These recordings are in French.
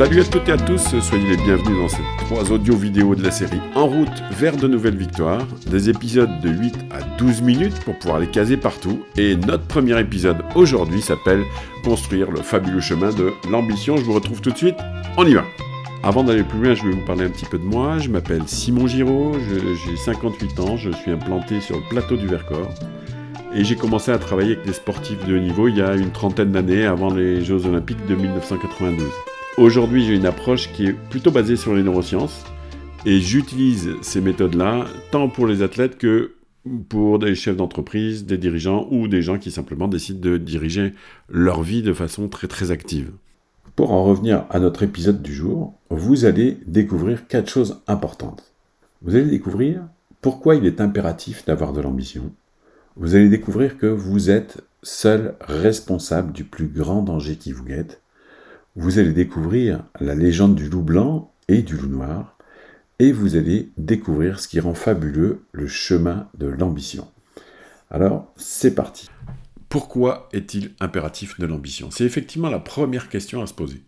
Salut à toutes et à tous, soyez les bienvenus dans ces trois audio-vidéos de la série En route vers de nouvelles victoires, des épisodes de 8 à 12 minutes pour pouvoir les caser partout, et notre premier épisode aujourd'hui s'appelle Construire le fabuleux chemin de l'ambition. Je vous retrouve tout de suite, on y va avant d'aller plus loin, je vais vous parler un petit peu de moi. Je m'appelle Simon Giraud, j'ai 58 ans, je suis implanté sur le plateau du Vercors. Et j'ai commencé à travailler avec des sportifs de haut niveau il y a une trentaine d'années avant les Jeux Olympiques de 1992. Aujourd'hui, j'ai une approche qui est plutôt basée sur les neurosciences et j'utilise ces méthodes-là tant pour les athlètes que pour des chefs d'entreprise, des dirigeants ou des gens qui simplement décident de diriger leur vie de façon très très active. Pour en revenir à notre épisode du jour, vous allez découvrir quatre choses importantes. Vous allez découvrir pourquoi il est impératif d'avoir de l'ambition. Vous allez découvrir que vous êtes seul responsable du plus grand danger qui vous guette vous allez découvrir la légende du loup blanc et du loup noir, et vous allez découvrir ce qui rend fabuleux le chemin de l'ambition. Alors, c'est parti. Pourquoi est-il impératif de l'ambition? C'est effectivement la première question à se poser.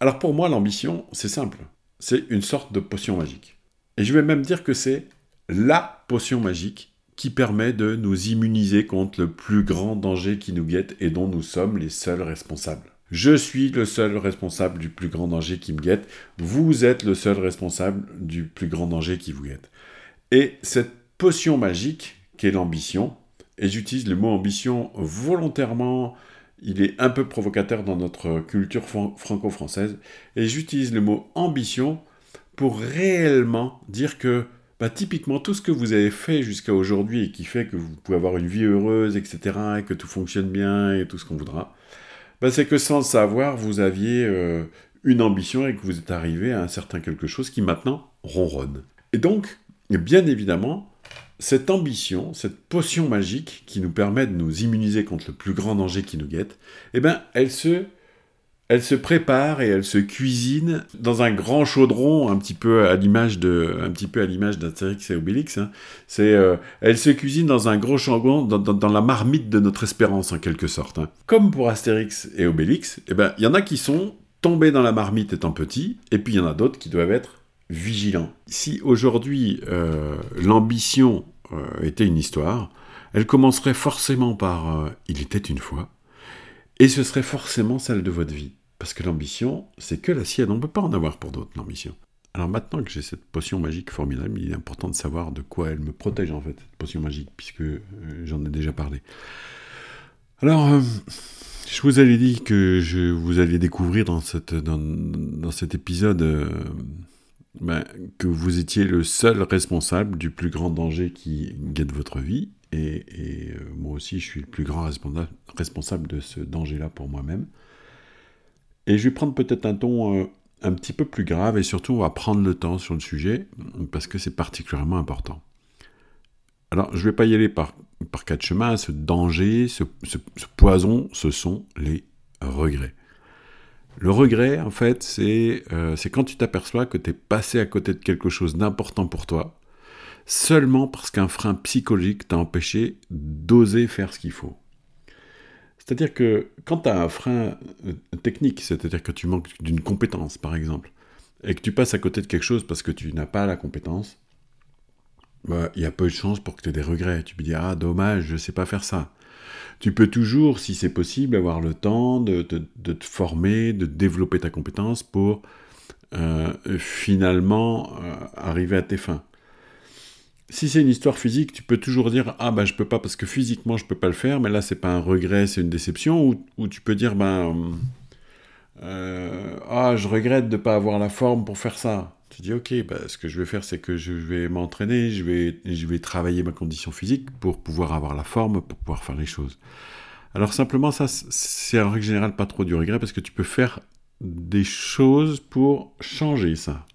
Alors pour moi, l'ambition, c'est simple. C'est une sorte de potion magique. Et je vais même dire que c'est la potion magique qui permet de nous immuniser contre le plus grand danger qui nous guette et dont nous sommes les seuls responsables. Je suis le seul responsable du plus grand danger qui me guette. Vous êtes le seul responsable du plus grand danger qui vous guette. Et cette potion magique, qui est l'ambition, et j'utilise le mot ambition volontairement, il est un peu provocateur dans notre culture franco-française, et j'utilise le mot ambition pour réellement dire que bah, typiquement tout ce que vous avez fait jusqu'à aujourd'hui et qui fait que vous pouvez avoir une vie heureuse, etc., et que tout fonctionne bien et tout ce qu'on voudra, bah, c'est que sans le savoir, vous aviez euh, une ambition et que vous êtes arrivé à un certain quelque chose qui maintenant ronronne. Et donc, bien évidemment, cette ambition, cette potion magique qui nous permet de nous immuniser contre le plus grand danger qui nous guette, eh ben, elle se elle se prépare et elle se cuisine dans un grand chaudron, un petit peu à l'image de, un petit peu à l'image d'Astérix et Obélix. Hein. C'est, euh, elle se cuisine dans un gros chaudron, dans, la marmite de notre espérance en quelque sorte. Hein. Comme pour Astérix et Obélix, eh ben, il y en a qui sont tombés dans la marmite étant petits, et puis il y en a d'autres qui doivent être vigilants. Si aujourd'hui euh, l'ambition euh, était une histoire, elle commencerait forcément par Il était une fois, et ce serait forcément celle de votre vie. Parce que l'ambition, c'est que la sienne. On ne peut pas en avoir pour d'autres, l'ambition. Alors maintenant que j'ai cette potion magique formidable, il est important de savoir de quoi elle me protège en fait, cette potion magique, puisque euh, j'en ai déjà parlé. Alors, euh, je vous avais dit que je vous alliez découvrir dans, cette, dans, cet épisode euh, ben, que vous étiez le seul responsable du plus grand danger qui guette votre vie. Et, et moi aussi, je suis le plus grand responsable de ce danger-là pour moi-même. Et je vais prendre peut-être un ton euh, un petit peu plus grave et surtout on va prendre le temps sur le sujet parce que c'est particulièrement important. Alors je ne vais pas y aller par, par quatre chemins, ce danger, ce, poison, ce sont les regrets. Le regret, en fait, c'est euh, quand tu t'aperçois que tu es passé à côté de quelque chose d'important pour toi, seulement parce qu'un frein psychologique t'a empêché d'oser faire ce qu'il faut. C'est-à-dire que quand tu as un frein euh, technique, c'est-à-dire que tu manques d'une compétence, par exemple, et que tu passes à côté de quelque chose parce que tu n'as pas la compétence, bah, il y a peu de chances pour que tu aies des regrets. Tu peux dire, ah dommage, je ne sais pas faire ça. Tu peux toujours, si c'est possible, avoir le temps de, te former, de développer ta compétence pour euh, finalement euh, arriver à tes fins si c'est une histoire physique, tu peux toujours dire ah ben je peux pas parce que physiquement je peux pas le faire, mais là c'est pas un regret, c'est une déception, ou, tu peux dire ben euh, ah je regrette de pas avoir la forme pour faire ça. Tu dis ok, ben, ce que je vais faire c'est que je vais m'entraîner, je vais, je vais travailler ma condition physique pour pouvoir avoir la forme, pour pouvoir faire les choses. Alors simplement ça c'est en règle générale pas trop du regret parce que tu peux faire des choses pour changer ça.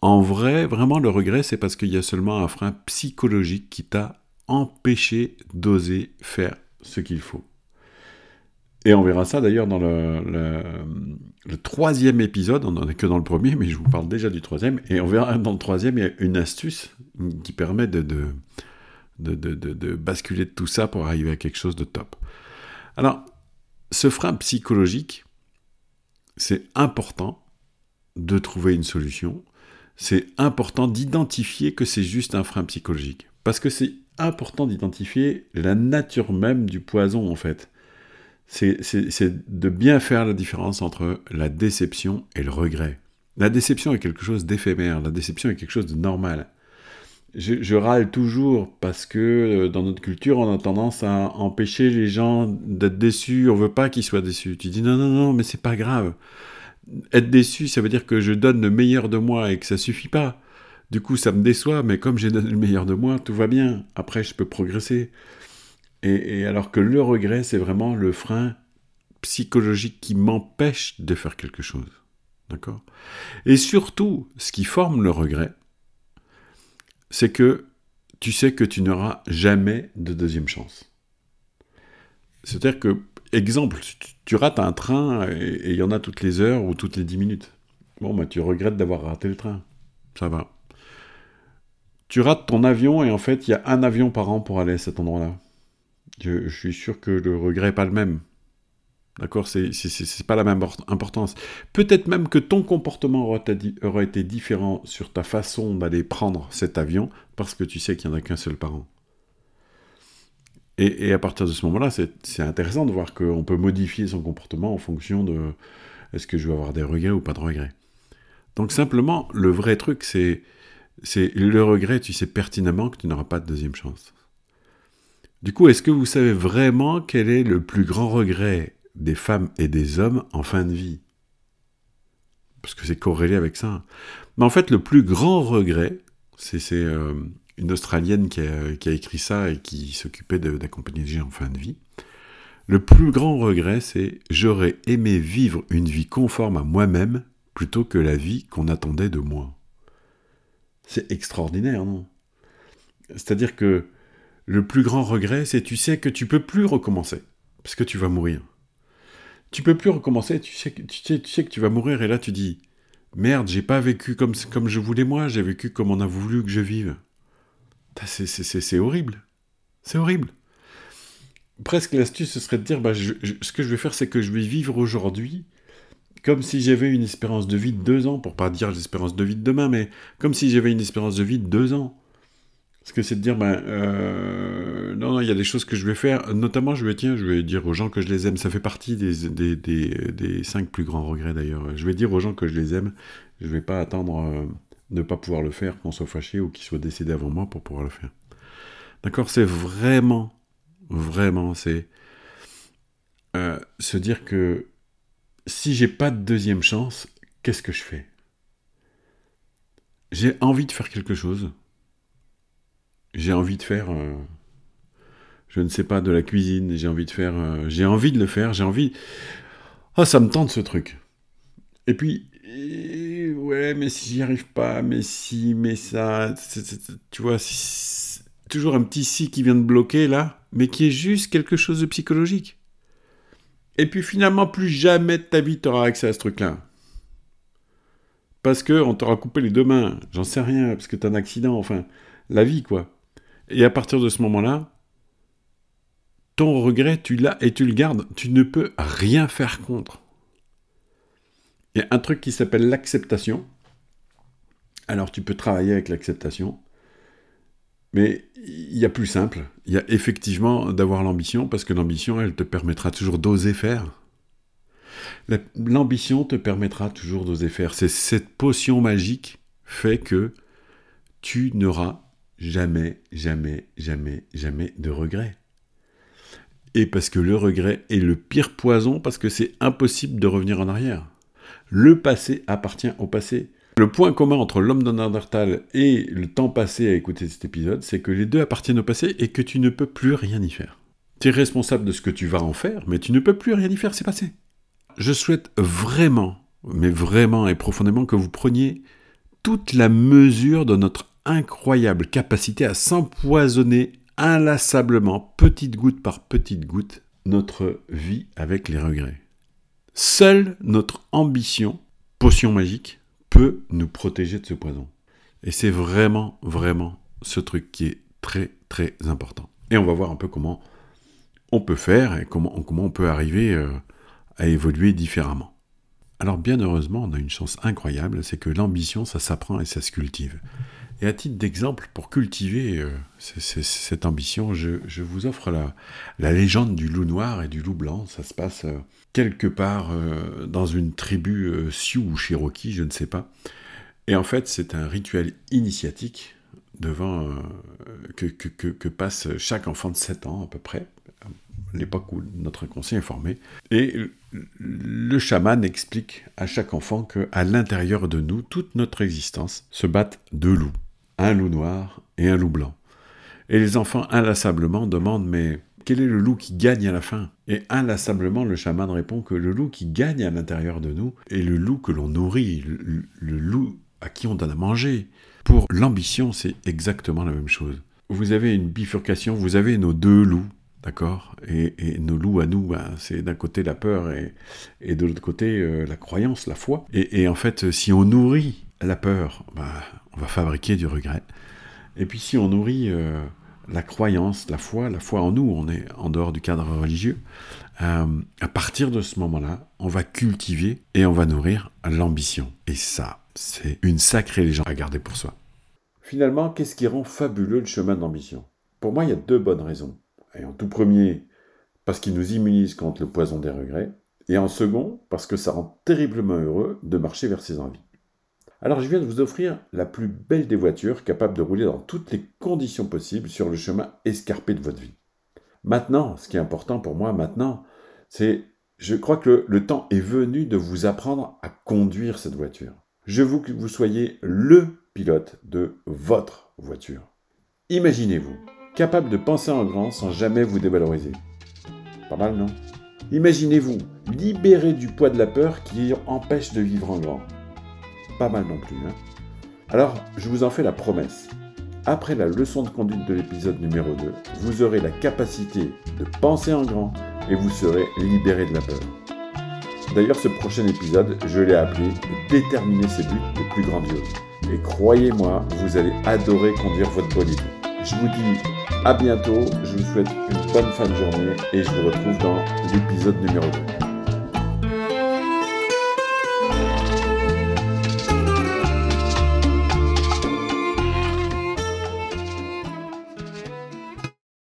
En vrai, vraiment, le regret, c'est parce qu'il y a seulement un frein psychologique qui t'a empêché d'oser faire ce qu'il faut. Et on verra ça d'ailleurs dans le, troisième épisode, on n'en est que dans le premier, mais je vous parle déjà du troisième, et on verra dans le troisième, il y a une astuce qui permet de, basculer de tout ça pour arriver à quelque chose de top. Alors, ce frein psychologique, c'est important de trouver une solution. C'est important d'identifier que c'est juste un frein psychologique. Parce que c'est important d'identifier la nature même du poison, en fait. C'est de bien faire la différence entre la déception et le regret. La déception est quelque chose d'éphémère, la déception est quelque chose de normal. Je, râle toujours parce que euh, dans notre culture, on a tendance à empêcher les gens d'être déçus. On veut pas qu'ils soient déçus. Tu dis non, non, non, mais c'est pas grave. Être déçu, ça veut dire que je donne le meilleur de moi et que ça suffit pas. Du coup, ça me déçoit, mais comme j'ai donné le meilleur de moi, tout va bien. Après, je peux progresser. Et, alors que le regret, c'est vraiment le frein psychologique qui m'empêche de faire quelque chose. D'accord? Et surtout, ce qui forme le regret, c'est que tu sais que tu n'auras jamais de deuxième chance. C'est-à-dire que, exemple, tu rates un train et il y en a toutes les heures ou toutes les dix minutes. Bon, bah, tu regrettes d'avoir raté le train. Ça va. Tu rates ton avion et en fait, il y a un avion par an pour aller à cet endroit-là. Je, suis sûr que le regret n'est pas le même. D'accord? C'est pas la même importance. Peut-être même que ton comportement aurait été différent sur ta façon d'aller prendre cet avion parce que tu sais qu'il n'y en a qu'un seul parent. Et, et, à partir de ce moment-là, c'est intéressant de voir qu'on peut modifier son comportement en fonction de est-ce que je vais avoir des regrets ou pas de regrets. Donc simplement, le vrai truc, c'est le regret, tu sais pertinemment que tu n'auras pas de deuxième chance. Du coup, est-ce que vous savez vraiment quel est le plus grand regret des femmes et des hommes en fin de vie? Parce que c'est corrélé avec ça. Mais en fait, le plus grand regret, c'est euh, une Australienne qui a, écrit ça et qui s'occupait d'accompagner les gens en fin de vie. Le plus grand regret, c'est j'aurais aimé vivre une vie conforme à moi-même plutôt que la vie qu'on attendait de moi. C'est extraordinaire, non? C'est-à-dire que le plus grand regret, c'est tu sais que tu peux plus recommencer parce que tu vas mourir tu peux plus recommencer, tu sais, que tu vas mourir, et là tu dis, merde, j'ai pas vécu comme, comme je voulais moi, j'ai vécu comme on a voulu que je vive. C'est horrible. C'est horrible. Presque l'astuce, ce serait de dire, bah, ce que je vais faire, c'est que je vais vivre aujourd'hui comme si j'avais une espérance de vie de deux ans, pour pas dire l'espérance de vie de demain, mais comme si j'avais une espérance de vie de deux ans. Parce que c'est de dire, ben, euh, non, non, il y a des choses que je vais faire. Notamment, je vais, tiens, je vais dire aux gens que je les aime. Ça fait partie des, des, des, cinq plus grands regrets d'ailleurs. Je vais dire aux gens que je les aime. Je ne vais pas attendre euh, ne pas pouvoir le faire, qu'on soit fâché ou qu'ils soient décédés avant moi pour pouvoir le faire. D'accord? C'est vraiment, vraiment, c'est euh, se dire que si j'ai pas de deuxième chance, qu'est-ce que je fais? J'ai envie de faire quelque chose j'ai envie de faire, euh, je ne sais pas, de la cuisine, j'ai envie de faire, euh, j'ai envie de le faire, j'ai envie, ah, ça me tente ce truc. Et puis, ouais, mais si j'y arrive pas, mais si, mais ça, tu vois, toujours un petit si qui vient de bloquer là, mais qui est juste quelque chose de psychologique. Et puis finalement, plus jamais de ta vie tu auras accès à ce truc-là. Parce que on t'aura coupé les deux mains, j'en sais rien, parce que t'as un accident, enfin, la vie quoi. Et à partir de ce moment-là, ton regret, tu l'as et tu le gardes. Tu ne peux rien faire contre. Il y a un truc qui s'appelle l'acceptation. Alors tu peux travailler avec l'acceptation. Mais il y a plus simple. Il y a effectivement d'avoir l'ambition, parce que l'ambition, elle te permettra toujours d'oser faire. L'ambition te permettra toujours d'oser faire. C'est cette potion magique fait que tu n'auras jamais, jamais, jamais, jamais de regret. Et parce que le regret est le pire poison, parce que c'est impossible de revenir en arrière. Le passé appartient au passé. Le point commun entre l'homme de et le temps passé à écouter cet épisode, c'est que les deux appartiennent au passé et que tu ne peux plus rien y faire. Tu es responsable de ce que tu vas en faire, mais tu ne peux plus rien y faire, c'est passé. Je souhaite vraiment, mais vraiment et profondément que vous preniez toute la mesure de notre incroyable capacité à s'empoisonner inlassablement, petite goutte par petite goutte, notre vie avec les regrets. Seule notre ambition, potion magique, peut nous protéger de ce poison. Et c'est vraiment, vraiment ce truc qui est très très important. Et on va voir un peu comment on peut faire et comment, comment on peut arriver euh, à évoluer différemment. Alors bien heureusement, on a une chance incroyable, c'est que l'ambition, ça s'apprend et ça se cultive. Et à titre d'exemple, pour cultiver euh, cette ambition, je, vous offre la, légende du loup noir et du loup blanc. Ça se passe euh, quelque part euh, dans une tribu Sioux ou Cherokee, je ne sais pas. Et en fait, c'est un rituel initiatique devant que, passe chaque enfant de 7 ans à peu près, l'époque où notre inconscient est formé. Et le chaman explique à chaque enfant que à l'intérieur de nous, toute notre existence se battent deux loups un loup noir et un loup blanc. Et les enfants inlassablement demandent mais quel est le loup qui gagne à la fin? Et inlassablement le chaman répond que le loup qui gagne à l'intérieur de nous est le loup que l'on nourrit, le, loup à qui on donne à manger. Pour l'ambition, c'est exactement la même chose. Vous avez une bifurcation, vous avez nos deux loups, d'accord? Et, nos loups à nous, ben, c'est d'un côté la peur et, de l'autre côté euh, la croyance, la foi. Et, et, en fait, si on nourrit la peur, ben, on va fabriquer du regret. Et puis si on nourrit euh, la croyance, la foi, la foi en nous, on est en dehors du cadre religieux, euh, à partir de ce moment-là, on va cultiver et on va nourrir l'ambition. Et ça, c'est une sacrée légende à garder pour soi. Finalement, qu'est-ce qui rend fabuleux le chemin d'ambition Pour moi, il y a deux bonnes raisons. En tout premier, parce qu'il nous immunise contre le poison des regrets. Et en second, parce que ça rend terriblement heureux de marcher vers ses envies. Alors je viens de vous offrir la plus belle des voitures capable de rouler dans toutes les conditions possibles sur le chemin escarpé de votre vie. Maintenant, ce qui est important pour moi maintenant, c'est je crois que le, temps est venu de vous apprendre à conduire cette voiture. Je veux que vous soyez le pilote de votre voiture. Imaginez-vous, capable de penser en grand sans jamais vous dévaloriser. Pas mal, non? Imaginez-vous, libéré du poids de la peur qui empêche de vivre en grand pas mal non plus. Hein. Alors, je vous en fais la promesse. Après la leçon de conduite de l'épisode numéro 2, vous aurez la capacité de penser en grand et vous serez libéré de la peur. D'ailleurs, ce prochain épisode, je l'ai appelé Déterminer ses buts les plus grandioses. Et croyez-moi, vous allez adorer conduire votre bolide. Je vous dis à bientôt, je vous souhaite une bonne fin de journée et je vous retrouve dans l'épisode numéro 2.